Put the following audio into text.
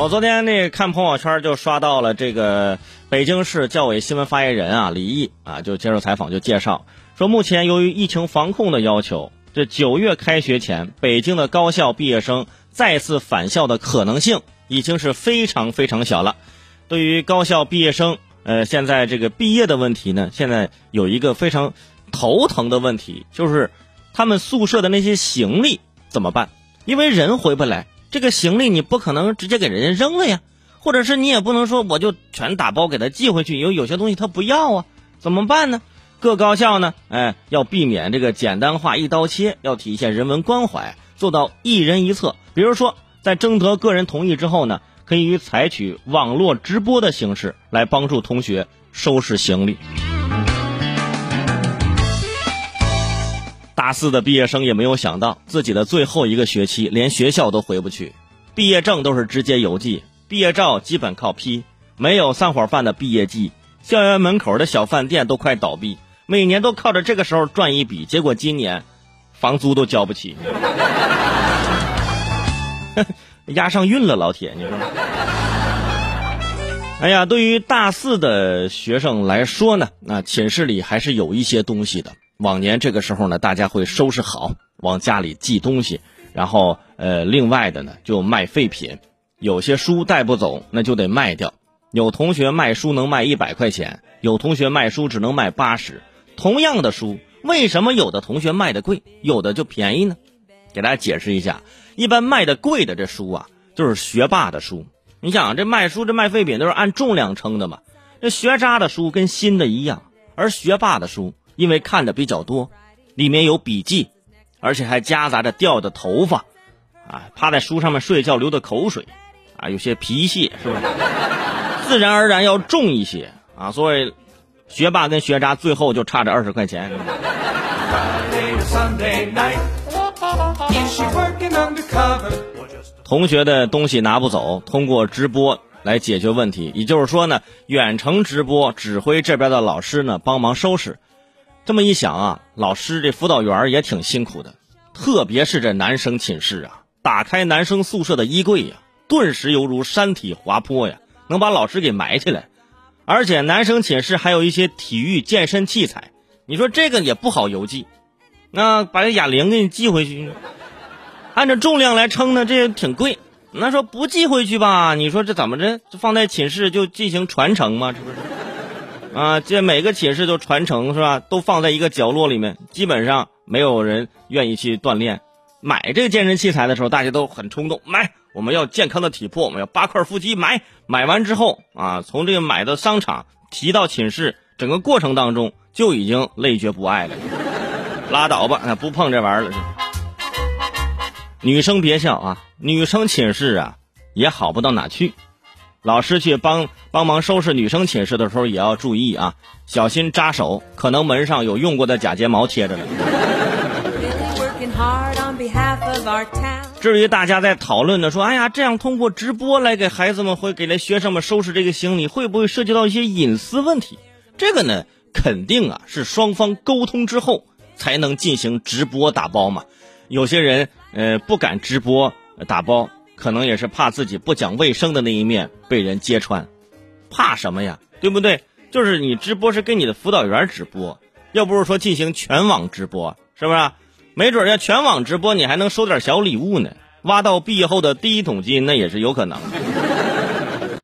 我昨天那看朋友圈就刷到了这个北京市教委新闻发言人啊李毅啊就接受采访就介绍说，目前由于疫情防控的要求，这九月开学前北京的高校毕业生再次返校的可能性已经是非常非常小了。对于高校毕业生，呃，现在这个毕业的问题呢，现在有一个非常头疼的问题，就是他们宿舍的那些行李怎么办？因为人回不来。这个行李你不可能直接给人家扔了呀，或者是你也不能说我就全打包给他寄回去，因为有些东西他不要啊，怎么办呢？各高校呢，哎，要避免这个简单化一刀切，要体现人文关怀，做到一人一策。比如说，在征得个人同意之后呢，可以采取网络直播的形式来帮助同学收拾行李。大四的毕业生也没有想到，自己的最后一个学期连学校都回不去，毕业证都是直接邮寄，毕业照基本靠批，没有散伙饭的毕业季，校园门口的小饭店都快倒闭，每年都靠着这个时候赚一笔，结果今年房租都交不起，押上运了，老铁，你说？哎呀，对于大四的学生来说呢，那寝室里还是有一些东西的。往年这个时候呢，大家会收拾好，往家里寄东西，然后呃，另外的呢就卖废品，有些书带不走，那就得卖掉。有同学卖书能卖一百块钱，有同学卖书只能卖八十。同样的书，为什么有的同学卖的贵，有的就便宜呢？给大家解释一下，一般卖的贵的这书啊，就是学霸的书。你想，这卖书这卖废品都是按重量称的嘛？这学渣的书跟新的一样，而学霸的书。因为看的比较多，里面有笔记，而且还夹杂着掉的头发，啊，趴在书上面睡觉流的口水，啊，有些皮屑，是不是？自然而然要重一些啊。所以，学霸跟学渣最后就差这二十块钱。同学的东西拿不走，通过直播来解决问题。也就是说呢，远程直播指挥这边的老师呢帮忙收拾。这么一想啊，老师这辅导员也挺辛苦的，特别是这男生寝室啊，打开男生宿舍的衣柜呀，顿时犹如山体滑坡呀，能把老师给埋起来。而且男生寝室还有一些体育健身器材，你说这个也不好邮寄，那把这哑铃给你寄回去，按照重量来称呢，这也挺贵。那说不寄回去吧，你说这怎么着？放在寝室就进行传承吗？是不是？啊，这每个寝室都传承是吧？都放在一个角落里面，基本上没有人愿意去锻炼。买这个健身器材的时候，大家都很冲动，买我们要健康的体魄，我们要八块腹肌，买买完之后啊，从这个买的商场提到寝室，整个过程当中就已经累觉不爱了。拉倒吧，不碰这玩意儿了。女生别笑啊，女生寝室啊也好不到哪去。老师去帮帮忙收拾女生寝室的时候，也要注意啊，小心扎手，可能门上有用过的假睫毛贴着呢。至于大家在讨论的说，哎呀，这样通过直播来给孩子们或给来学生们收拾这个行李，会不会涉及到一些隐私问题？这个呢，肯定啊是双方沟通之后才能进行直播打包嘛。有些人呃不敢直播打包。可能也是怕自己不讲卫生的那一面被人揭穿，怕什么呀？对不对？就是你直播是跟你的辅导员直播，又不是说进行全网直播，是不是？没准要全网直播，你还能收点小礼物呢，挖到毕业后的第一桶金，那也是有可能。